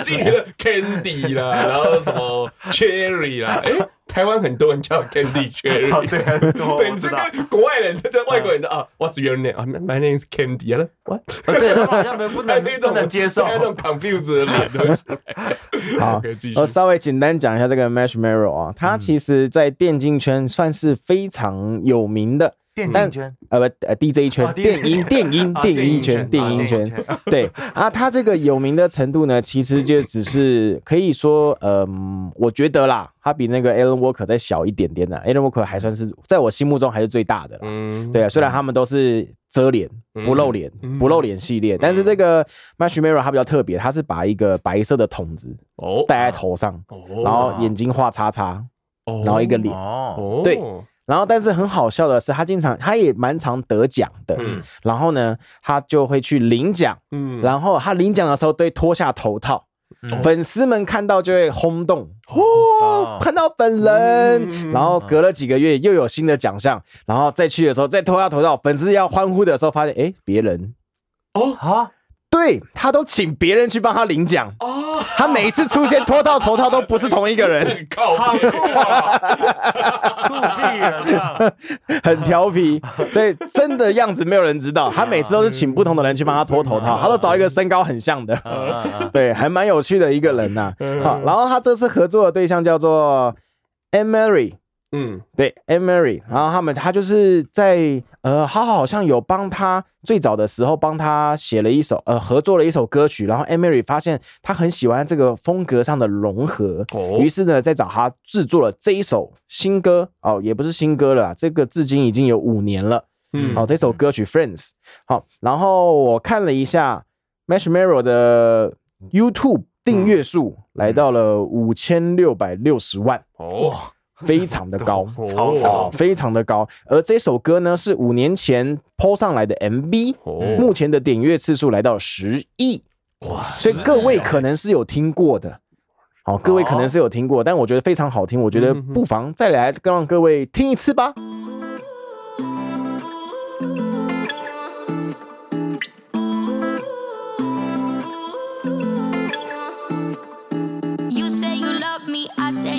妓女的 Candy 啦，然后什么 Cherry 啦，哎。台湾很多人叫 Candy Cherry，对，很多。对，这个国外人，这外国人的啊，What's your name？啊，My name is Candy 啊，What？对，他好像不能不能接受，那种 confused 的脸。好，我稍微简单讲一下这个 Marshmallow 啊，他其实在电竞圈算是非常有名的。电竞圈，呃不呃 DJ 圈，电音电音电音圈电音圈，对啊，他这个有名的程度呢，其实就只是可以说，嗯，我觉得啦，他比那个 Alan Walker 再小一点点的，Alan Walker 还算是在我心目中还是最大的啦，嗯，对啊，虽然他们都是遮脸不露脸不露脸系列，但是这个 Marshmello 他比较特别，它是把一个白色的筒子哦戴在头上，然后眼睛画叉叉，然后一个脸，哦，对。然后，但是很好笑的是，他经常，他也蛮常得奖的。嗯。然后呢，他就会去领奖。嗯。然后他领奖的时候，都会脱下头套。嗯。粉丝们看到就会轰动。哦。看到本人。然后隔了几个月，又有新的奖项。然后再去的时候，再脱下头套，粉丝要欢呼的时候，发现，哎，别人。哦哈。对，他都请别人去帮他领奖。哦，他每一次出现脱到头套都不是同一个人，很靠谱，酷毙了，很调皮，所以真的样子没有人知道。他每次都是请不同的人去帮他脱头套，他都找一个身高很像的，对，还蛮有趣的一个人呐。好，然后他这次合作的对象叫做 Amerie。嗯，对，Amerie，然后他们他就是在呃，他好像有帮他最早的时候帮他写了一首呃，合作了一首歌曲，然后 Amerie 发现他很喜欢这个风格上的融合，哦，于是呢，再找他制作了这一首新歌哦，也不是新歌了，这个至今已经有五年了，嗯，好，这首歌曲 Friends。好，然后我看了一下 m a s h m e r r o 的 YouTube 订阅数来到了五千六百六十万。哦。非常的高，超高，非常的高。而这首歌呢，是五年前 PO 上来的 MV，目前的点阅次数来到十亿，哇！所以各位可能是有听过的，好，各位可能是有听过，但我觉得非常好听，我觉得不妨再来让各位听一次吧。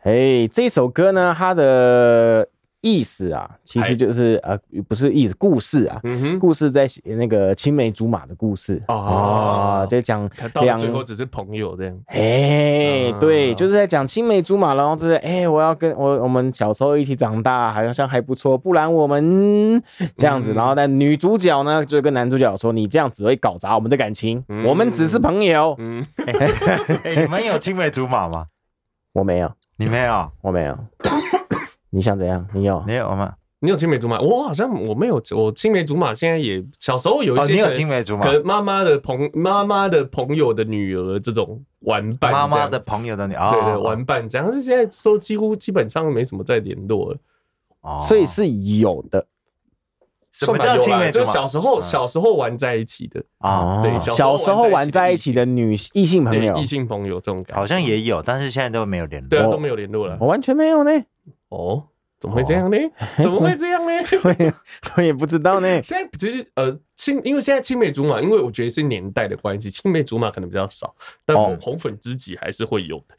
嘿，这首歌呢，它的。意思啊，其实就是呃，不是意思，故事啊，嗯哼，故事在写那个青梅竹马的故事啊，就讲两最后只是朋友这样，哎，对，就是在讲青梅竹马，然后就是哎，我要跟我我们小时候一起长大，好像还不错，不然我们这样子，然后但女主角呢就跟男主角说，你这样只会搞砸我们的感情，我们只是朋友。嗯，你们有青梅竹马吗？我没有，你没有，我没有。你想怎样？你有？你有吗？你有青梅竹马？我好像我没有。我青梅竹马现在也小时候有一些。你有青梅竹马？跟妈妈的朋妈妈的朋友的女儿这种玩伴。妈妈的朋友的女儿，对对，玩伴这样。但是现在都几乎基本上没什么在联络了。哦，所以是有的。什么叫青梅竹马？就小时候小时候玩在一起的啊。对，小时候玩在一起的女异性朋友，异性朋友这种感觉好像也有，但是现在都没有联络。对啊，都没有联络了。我完全没有呢。哦，怎么会这样呢？怎么会这样呢？我也我也不知道呢。现在其实呃青，因为现在青梅竹马，因为我觉得是年代的关系，青梅竹马可能比较少，但红粉知己还是会有的。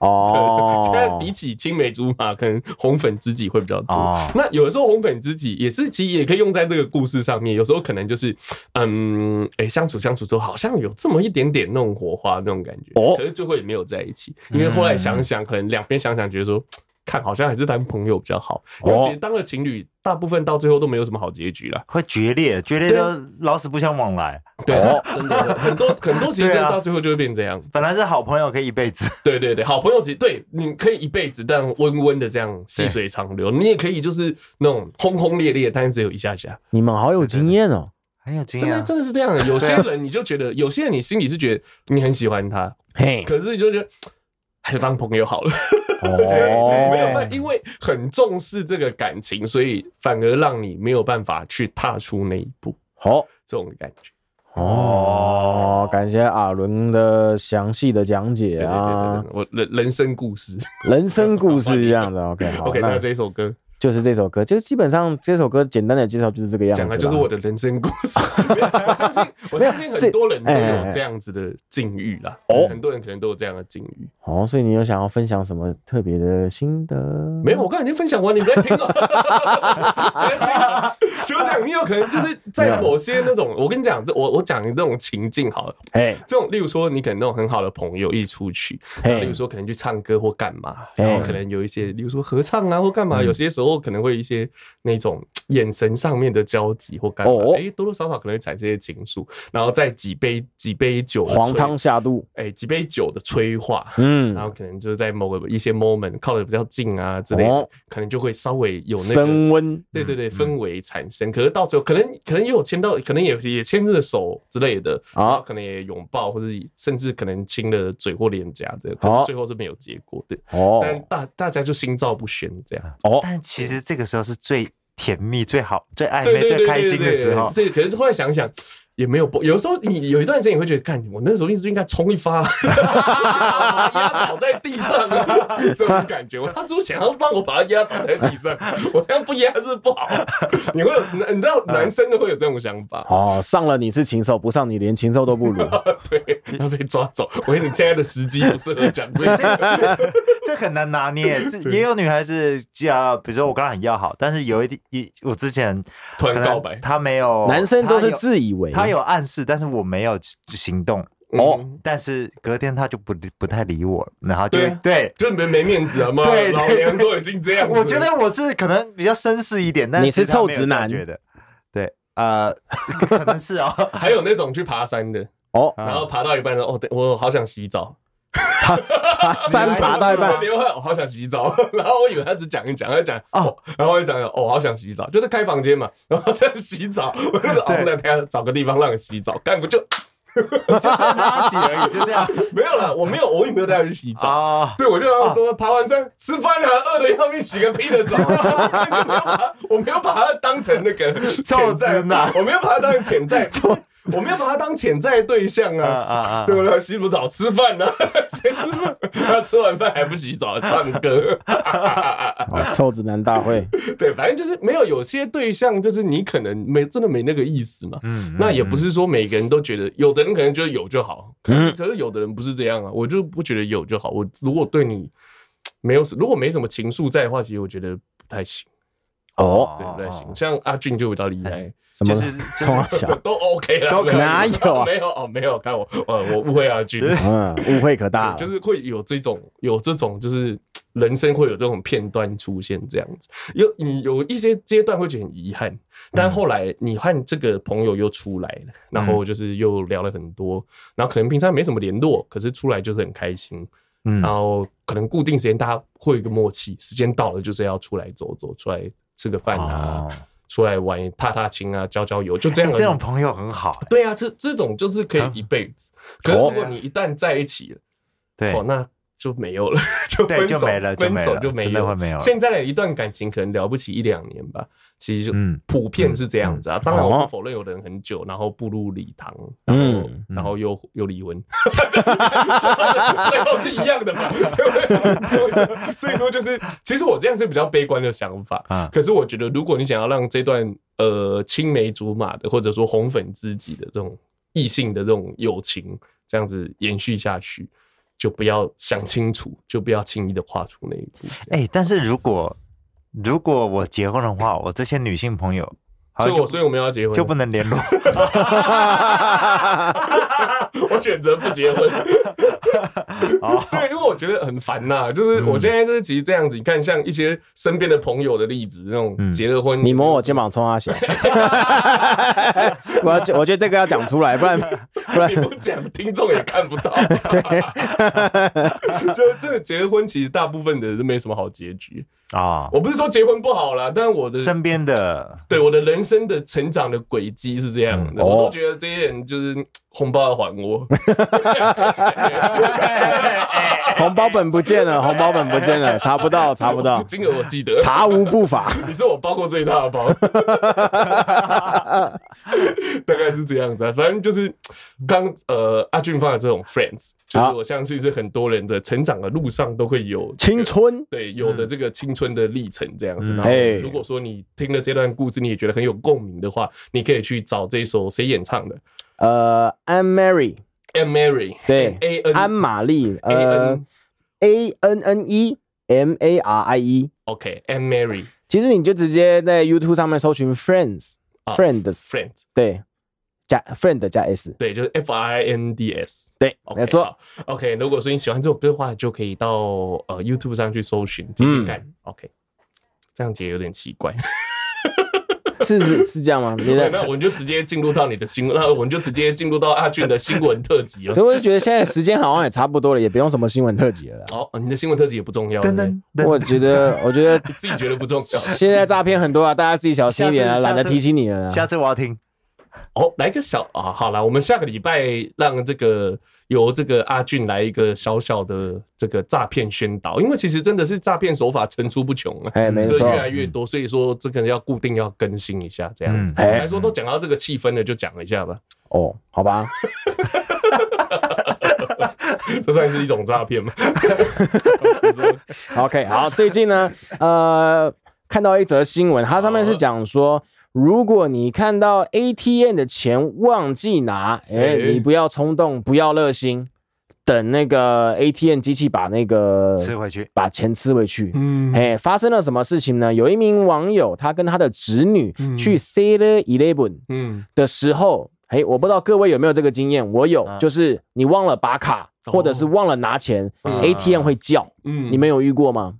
哦，现在比起青梅竹马，可能红粉知己会比较多。哦、那有的时候红粉知己也是，其实也可以用在这个故事上面。有时候可能就是嗯，哎、欸，相处相处之后，好像有这么一点点那种火花那种感觉。哦，可是最后也没有在一起，因为后来想想，可能两边想想觉得说。看，好像还是当朋友比较好。因为其实当了情侣，大部分到最后都没有什么好结局了，会决裂，决裂就老死不相往来。对，真的很多很多，其实到最后就会变这样。本来是好朋友，可以一辈子。对对对，好朋友其实对，你可以一辈子，但温温的这样细水长流。你也可以就是那种轰轰烈烈，但是只有一下下。你们好有经验哦，很有经验。真的真的是这样。有些人你就觉得，有些人你心里是觉得你很喜欢他，嘿，可是你就觉得还是当朋友好了。哦，没有办法，因为很重视这个感情，所以反而让你没有办法去踏出那一步。好，这种感觉。哦，感谢阿伦的详细的讲解啊！我人人生故事，人生故事这样的。OK，OK，那这一首歌。就是这首歌，就基本上这首歌简单的介绍就是这个样子，讲的就是我的人生故事。我相信，我相信很多人都有这样子的境遇啦。哦，很多人可能都有这样的境遇。哦，所以你有想要分享什么特别的心得？没有，我刚才已经分享完，你在听了。就这样，你有可能就是在某些那种，我跟你讲，这我我讲那种情境好了。哎，这种例如说，你可能那种很好的朋友一起出去，例如说可能去唱歌或干嘛，然后可能有一些，例如说合唱啊或干嘛，有些时候。可能会一些那种眼神上面的交集或干嘛，哎，多多少少可能会产生一些情愫，然后再几杯几杯酒，黄汤下肚，哎，几杯酒的催化，嗯，然后可能就是在某个一些 moment 靠得比较近啊之类的，可能就会稍微有那个升温，对对对，氛围产生。可是到最后，可能可能也有牵到，可能也也牵着手之类的啊，可能也拥抱，或者甚至可能亲了嘴或脸颊的，可是最后是没有结果，的，哦，但大大家就心照不宣这样，哦，但其实这个时候是最甜蜜、最好、最暧昧、最开心的时候。这个可是后来想想。也没有不，有时候你有一段时间你会觉得，干我那时候一直应该冲一发，压倒在地上，这种感觉。他是不是想要帮我把他压倒在地上？我这样不压是不好。你会有，你知道男生都会有这种想法。哦，上了你是禽兽，不上你连禽兽都不如。对，要被抓走。我跟你现在的时机不适合讲这个，这很难拿捏。也有女孩子叫，比如说我刚刚很要好，但是有一点，一我之前突然告白，他没有，男生都是自以为。他有暗示，但是我没有行动哦。但是隔天他就不不太理我，然后就对，就没没面子了嘛？对，老娘都已经这样。我觉得我是可能比较绅士一点，但你是臭直男，觉得对，呃，可能是哦。还有那种去爬山的哦，然后爬到一半说：“哦，对，我好想洗澡。”爬山爬到一半，我好想洗澡。然后我以为他只讲一讲，他讲哦，然后我就讲哦，好想洗澡，就是开房间嘛，然后在洗澡，我就说哦，那他找个地方让你洗澡，干不就 就在那洗而已，就这样，没有了，我没有，我也没有带他去洗澡。对，我就说爬完山吃饭了，饿的要命，洗个屁的澡。我没有把他当成那个潜在，我没有把他当成潜在。我们要把他当潜在对象啊！啊啊对不对？洗不澡，吃饭呢？谁吃饭，他吃完饭还不洗澡，唱歌。臭直男大会。对，反正就是没有有些对象，就是你可能没真的没那个意思嘛。嗯。那也不是说每个人都觉得，有的人可能觉得有就好，可是有的人不是这样啊。我就不觉得有就好。我如果对你没有，如果没什么情愫在的话，其实我觉得不太行。哦，对，不太行。像阿俊就比较厉害。就是从小都 OK 了，都哪有？没有哦，没有。看我，呃，我误会阿俊，嗯，误会可大。就是会有这种，有这种，就是人生会有这种片段出现这样子。有你有一些阶段会觉得很遗憾，但后来你和这个朋友又出来了，然后就是又聊了很多，然后可能平常没什么联络，可是出来就是很开心。嗯，然后可能固定时间大家会有一个默契，时间到了就是要出来走走，出来吃个饭啊。出来玩踏踏青啊，交交友，就这样。这种朋友很好。对啊，这这种就是可以一辈子。可是如果你一旦在一起了，对，那就没有了，就分手就没了，分手就没有会没有。现在的一段感情可能了不起一两年吧，其实就普遍是这样子啊。当然我不否认有的人很久，然后步入礼堂，然后然后又又离婚，最后是一样的嘛，对不对？所以说就是，其实我这样是比较悲观的想法啊。可是我觉得，如果你想要让这段呃青梅竹马的，或者说红粉知己的这种异性的这种友情，这样子延续下去。就不要想清楚，就不要轻易的跨出那一步。哎、欸，但是如果如果我结婚的话，我这些女性朋友，所以我所以我们要结婚就不能联络。我选择不结婚。哦，对，因为我觉得很烦呐。就是我现在就是其实这样子，你看像一些身边的朋友的例子，那种结了婚，你摸我肩膀冲他笑。我我觉得这个要讲出来，不然不然你不讲，听众也看不到。就这个结婚，其实大部分的人都没什么好结局啊。我不是说结婚不好啦，但我的身边的，对我的人生的成长的轨迹是这样的，我都觉得这些人就是。红包要还我，红包本不见了，红包本不见了，查不到，查不到，金额我记得，查无不法。你是我包过最大的包，大概是这样子。反正就是刚呃阿俊发的这种 friends，就是我相信是很多人的成长的路上都会有青春，对，有的这个青春的历程这样子。然后如果说你听了这段故事，你也觉得很有共鸣的话，你可以去找这首谁演唱的。呃，Anne Marie，Anne Mary，对，A N，安玛丽，呃，A N N E M A R I E，OK，Anne Marie。其实你就直接在 YouTube 上面搜寻 Friends，Friends，Friends，对，加 Friend 加 S，对，就是 F I N D S，对，没错。OK，如果说你喜欢这首歌的话，就可以到呃 YouTube 上去搜寻听听看。OK，这样解有点奇怪。是是是这样吗？那那我们就直接进入到你的新闻，那我们就直接进入到阿俊的新闻特辑了。所以我就觉得现在时间好像也差不多了，也不用什么新闻特辑了。哦，你的新闻特辑也不重要。等等，我觉得，我觉得 自己觉得不重要。现在诈骗很多啊，大家自己小心一点啊，懒得提醒你了。下次我要听。哦，来个小啊，好了，我们下个礼拜让这个。由这个阿俊来一个小小的这个诈骗宣导，因为其实真的是诈骗手法层出不穷啊，哎，没错，越来越多，所以说这个要固定要更新一下这样子。来说都讲到这个气氛了，就讲一下吧。哦，好吧，这算是一种诈骗吗？OK，好，最近呢，呃，看到一则新闻，它上面是讲说。如果你看到 ATM 的钱忘记拿，哎、欸，你不要冲动，不要热心，等那个 ATM 机器把那个吃回去，把钱吃回去。嗯，哎，发生了什么事情呢？有一名网友，他跟他的侄女去 Seven Eleven 嗯的时候，哎、欸，我不知道各位有没有这个经验，我有，就是你忘了拔卡，或者是忘了拿钱、哦、，ATM 会叫。嗯，你们有遇过吗？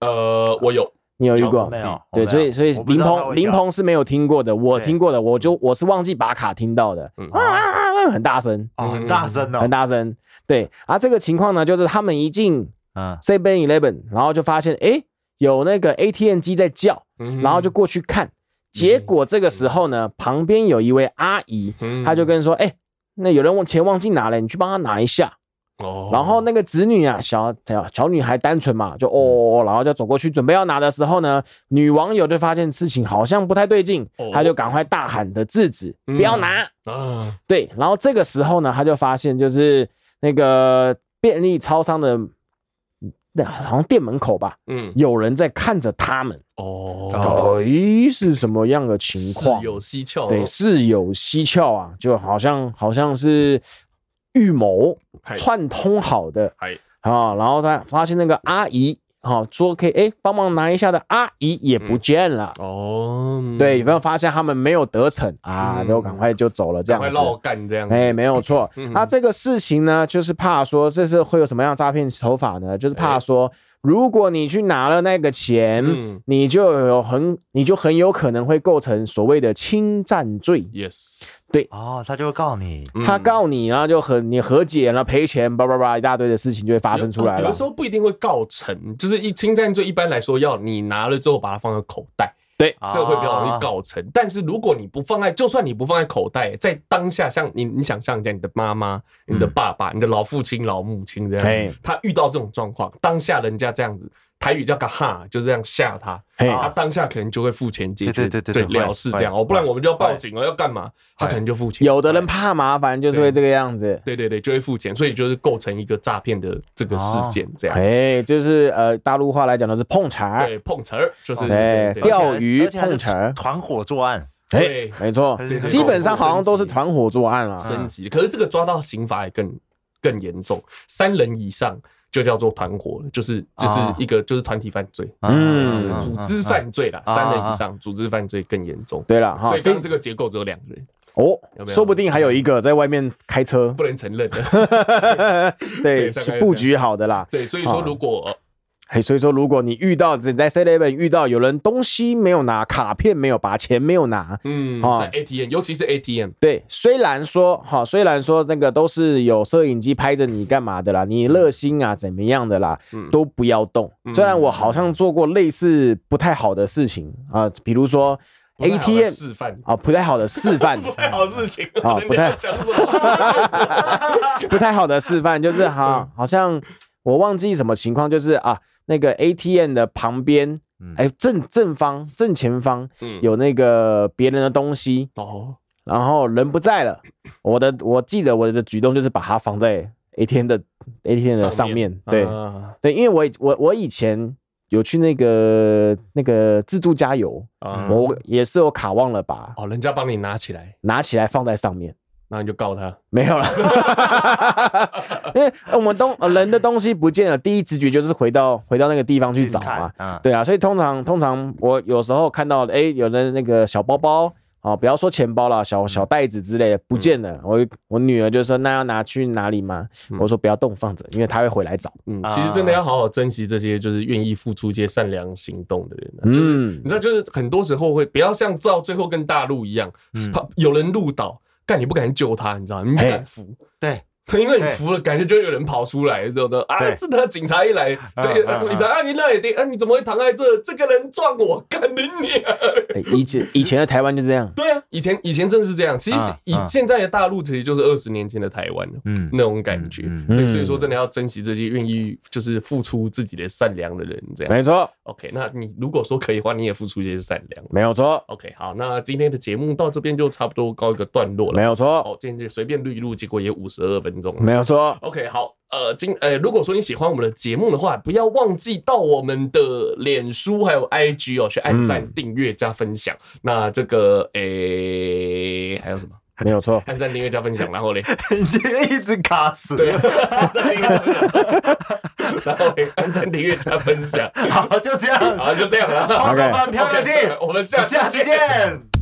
呃，我有。你有遇过？没有？对，所以所以林鹏林鹏是没有听过的，我听过的，我就我是忘记拔卡听到的，啊啊啊，很大声，很大声哦，很大声。对，啊这个情况呢，就是他们一进 Seven Eleven，然后就发现哎，有那个 ATM 机在叫，然后就过去看，结果这个时候呢，旁边有一位阿姨，她就跟说，哎，那有人忘钱忘记拿了，你去帮他拿一下。哦，然后那个子女啊，小小小女孩单纯嘛，就哦，然后就走过去准备要拿的时候呢，女网友就发现事情好像不太对劲，她就赶快大喊的制止，不要拿。啊！对，然后这个时候呢，她就发现就是那个便利超商的，那好像店门口吧，嗯，有人在看着他们。哦，诶，是什么样的情况？有蹊跷，对，是有蹊跷啊，就好像好像是。预谋串通好的，啊，然后他发现那个阿姨，哈，说可以，哎，帮忙拿一下的阿姨也不见了，哦，对，有没有发现他们没有得逞？啊？就赶快就走了，这样子，快绕干这样，哎，没有错。那这个事情呢，就是怕说这是会有什么样的诈骗手法呢？就是怕说。如果你去拿了那个钱，嗯、你就有很，你就很有可能会构成所谓的侵占罪。Yes，对，哦，他就会告你，他告你，然后就很你和解，然后赔钱，叭叭叭，一大堆的事情就会发生出来了。有的时候不一定会告成，就是一侵占罪，一般来说要你拿了之后把它放在口袋。对，这个会比较容易搞成。但是如果你不放在，就算你不放在口袋，在当下，像你你想象一下，你的妈妈、你的爸爸、你的老父亲、老母亲这样子，他遇到这种状况，当下人家这样子。台语叫个哈，就这样吓他，他当下可能就会付钱解决，对对对对，了事这样哦，不然我们就要报警了，要干嘛？他可能就付钱。有的人怕麻烦，就是会这个样子。对对对，就会付钱，所以就是构成一个诈骗的这个事件这样。哎，就是呃，大陆话来讲的是碰瓷儿，对，碰瓷儿就是哎，钓鱼碰瓷儿，团伙作案。哎，没错，基本上好像都是团伙作案了，升级。可是这个抓到刑罚也更更严重，三人以上。就叫做团伙了，就是就是一个就是团体犯罪，嗯，组织犯罪啦，三人以上组织犯罪更严重。对了，所以这个结构只有两个人哦，说不定还有一个在外面开车，不能承认的。对，是布局好的啦。对，所以说如果。嘿，所以说，如果你遇到你在 Seven 遇到有人东西没有拿，卡片没有把钱没有拿，嗯，在 ATM，尤其是 ATM，对，虽然说好，虽然说那个都是有摄影机拍着你干嘛的啦，你热心啊怎么样的啦，都不要动。虽然我好像做过类似不太好的事情啊，比如说 ATM 示范啊，不太好的示范，不太好的事情啊，不太讲什么，不太好的示范就是哈，好像我忘记什么情况，就是啊。那个 ATM 的旁边，哎，正正方正前方有那个别人的东西。哦，然后人不在了，我的我记得我的举动就是把它放在 ATM 的 ATM 的上面，对。对，因为我我我以前有去那个那个自助加油，我也是有卡忘了把哦，人家帮你拿起来，拿起来放在上面。那你就告他 没有了，因为我们东人的东西不见了，第一直觉就是回到回到那个地方去找嘛，对啊，所以通常通常我有时候看到哎、欸，有的那个小包包啊，不要说钱包了，小小袋子之类的不见了，嗯、我我女儿就说那要拿去哪里吗？嗯、我说不要动，放着，因为她会回来找。嗯，其实真的要好好珍惜这些就是愿意付出一些善良行动的人、啊，就是、嗯、你知道，就是很多时候会不要像到最后跟大陆一样，怕有人路倒。干，你不敢救他，你知道吗？你不敢扶，对。因为你服了，感觉就有人跑出来，对不对？啊，是他警察一来，所以警察啊，你那也得，啊，你怎么会躺在这？这个人撞我，干你！以前 以前的台湾就这样，对啊，以前以前真是这样。其实以现在的大陆，其实就是二十年前的台湾嗯，那种感觉。对，所以说真的要珍惜这些愿意就是付出自己的善良的人，这样没错。OK，那你如果说可以的话，你也付出一些善良，没有错。OK，好，那今天的节目到这边就差不多告一个段落了，没有错。哦，今天就随便录一录，结果也五十二分钟，没有错。OK，好，呃，今呃，如果说你喜欢我们的节目的话，不要忘记到我们的脸书还有 IG 哦，去按赞、订阅、加分享。嗯、那这个，诶、欸，还有什么？没有错，按赞、订阅、加分享，然后嘞，你今天一直卡死。对，然后嘞，按赞、订阅、加分享。好，就这样，好，就这样了。好，我们票票进，我们下下期见。